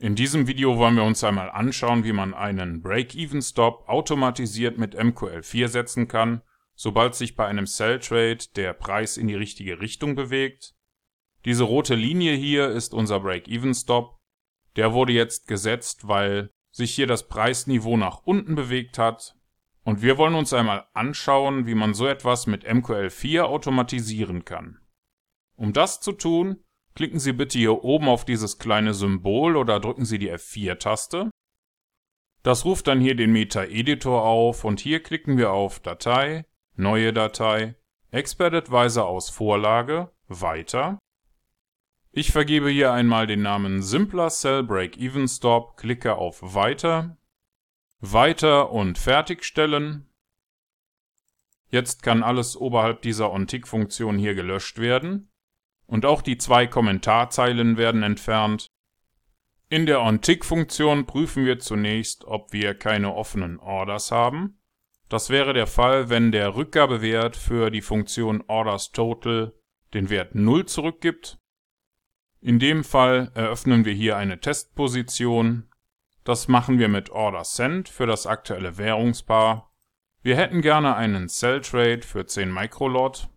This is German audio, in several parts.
In diesem Video wollen wir uns einmal anschauen, wie man einen Break-Even-Stop automatisiert mit MQL4 setzen kann, sobald sich bei einem Sell-Trade der Preis in die richtige Richtung bewegt. Diese rote Linie hier ist unser Break-Even-Stop. Der wurde jetzt gesetzt, weil sich hier das Preisniveau nach unten bewegt hat. Und wir wollen uns einmal anschauen, wie man so etwas mit MQL4 automatisieren kann. Um das zu tun, Klicken Sie bitte hier oben auf dieses kleine Symbol oder drücken Sie die F4-Taste. Das ruft dann hier den Meta-Editor auf und hier klicken wir auf Datei, Neue Datei, Expert Advisor aus Vorlage, Weiter. Ich vergebe hier einmal den Namen Simpler Cell Break-Even Stop, klicke auf Weiter, Weiter und Fertigstellen. Jetzt kann alles oberhalb dieser OnTick-Funktion hier gelöscht werden und auch die zwei Kommentarzeilen werden entfernt. In der OnTick-Funktion prüfen wir zunächst, ob wir keine offenen Orders haben. Das wäre der Fall, wenn der Rückgabewert für die Funktion OrdersTotal den Wert 0 zurückgibt. In dem Fall eröffnen wir hier eine Testposition. Das machen wir mit OrderSend für das aktuelle Währungspaar. Wir hätten gerne einen Sell Trade für 10 Microlot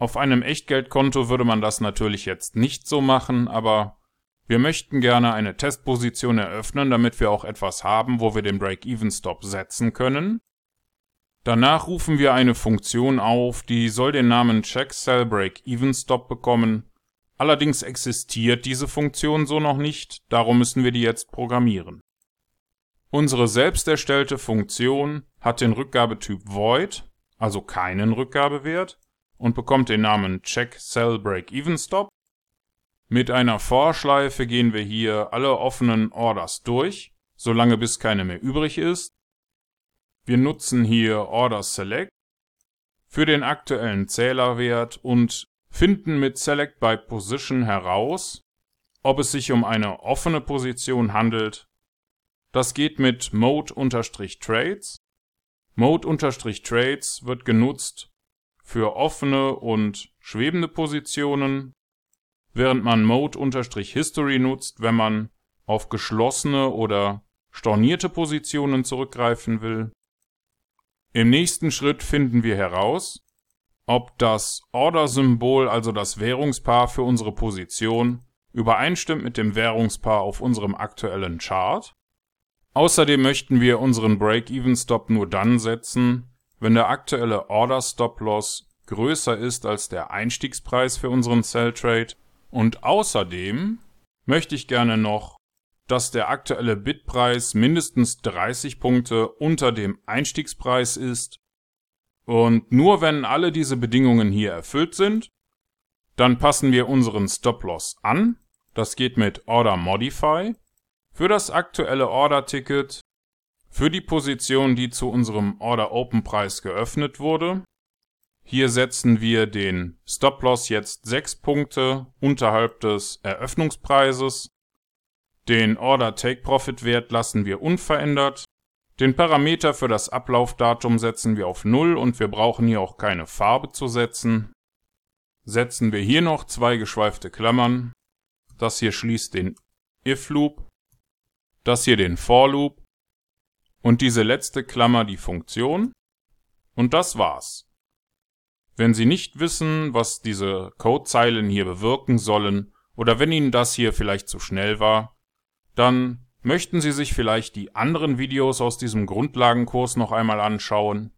auf einem Echtgeldkonto würde man das natürlich jetzt nicht so machen, aber wir möchten gerne eine Testposition eröffnen, damit wir auch etwas haben, wo wir den Break-Even-Stop setzen können. Danach rufen wir eine Funktion auf, die soll den Namen CheckCell Break-Even Stop bekommen. Allerdings existiert diese Funktion so noch nicht, darum müssen wir die jetzt programmieren. Unsere selbst erstellte Funktion hat den Rückgabetyp Void, also keinen Rückgabewert, und bekommt den Namen Check Cell Break Even Stop. Mit einer Vorschleife gehen wir hier alle offenen Orders durch, solange bis keine mehr übrig ist. Wir nutzen hier Order Select für den aktuellen Zählerwert und finden mit Select by Position heraus, ob es sich um eine offene Position handelt. Das geht mit Mode-Trades. Mode-Trades wird genutzt, für offene und schwebende Positionen, während man Mode-History nutzt, wenn man auf geschlossene oder stornierte Positionen zurückgreifen will. Im nächsten Schritt finden wir heraus, ob das Order-Symbol, also das Währungspaar für unsere Position, übereinstimmt mit dem Währungspaar auf unserem aktuellen Chart. Außerdem möchten wir unseren Break-Even-Stop nur dann setzen, wenn der aktuelle Order Stop Loss größer ist als der Einstiegspreis für unseren Sell Trade. Und außerdem möchte ich gerne noch, dass der aktuelle Bitpreis mindestens 30 Punkte unter dem Einstiegspreis ist. Und nur wenn alle diese Bedingungen hier erfüllt sind, dann passen wir unseren Stop Loss an. Das geht mit Order Modify. Für das aktuelle Order Ticket für die Position, die zu unserem Order Open Preis geöffnet wurde. Hier setzen wir den Stop Loss jetzt 6 Punkte unterhalb des Eröffnungspreises. Den Order Take Profit Wert lassen wir unverändert. Den Parameter für das Ablaufdatum setzen wir auf 0 und wir brauchen hier auch keine Farbe zu setzen. Setzen wir hier noch zwei geschweifte Klammern. Das hier schließt den If Loop. Das hier den For Loop und diese letzte Klammer die Funktion. Und das war's. Wenn Sie nicht wissen, was diese Codezeilen hier bewirken sollen, oder wenn Ihnen das hier vielleicht zu schnell war, dann möchten Sie sich vielleicht die anderen Videos aus diesem Grundlagenkurs noch einmal anschauen.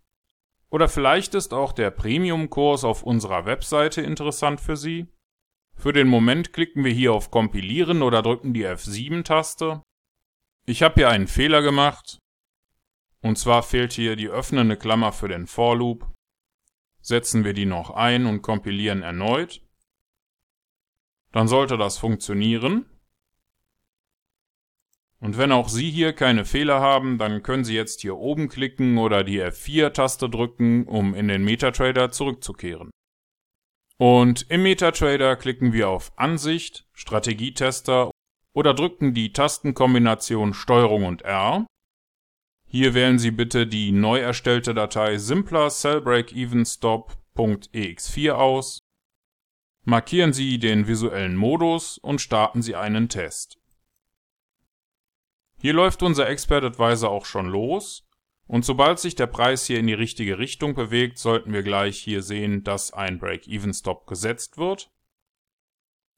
Oder vielleicht ist auch der Premium-Kurs auf unserer Webseite interessant für Sie. Für den Moment klicken wir hier auf Kompilieren oder drücken die F7-Taste. Ich habe hier einen Fehler gemacht. Und zwar fehlt hier die öffnende Klammer für den For Loop. Setzen wir die noch ein und kompilieren erneut. Dann sollte das funktionieren. Und wenn auch Sie hier keine Fehler haben, dann können Sie jetzt hier oben klicken oder die F4-Taste drücken, um in den MetaTrader zurückzukehren. Und im MetaTrader klicken wir auf Ansicht, Strategietester oder drücken die Tastenkombination STRG und R hier wählen Sie bitte die neu erstellte Datei simpler cellbreakevenstop.ex4 aus, markieren Sie den visuellen Modus und starten Sie einen Test. Hier läuft unser Expert Advisor auch schon los und sobald sich der Preis hier in die richtige Richtung bewegt, sollten wir gleich hier sehen, dass ein Break-Even-Stop gesetzt wird.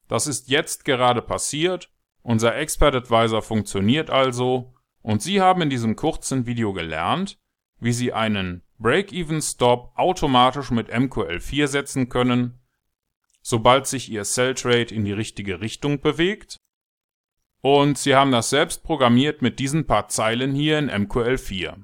Das ist jetzt gerade passiert, unser Expert Advisor funktioniert also und Sie haben in diesem kurzen Video gelernt, wie Sie einen Break-Even-Stop automatisch mit MQL4 setzen können, sobald sich Ihr Sell Trade in die richtige Richtung bewegt. Und Sie haben das selbst programmiert mit diesen paar Zeilen hier in MQL4.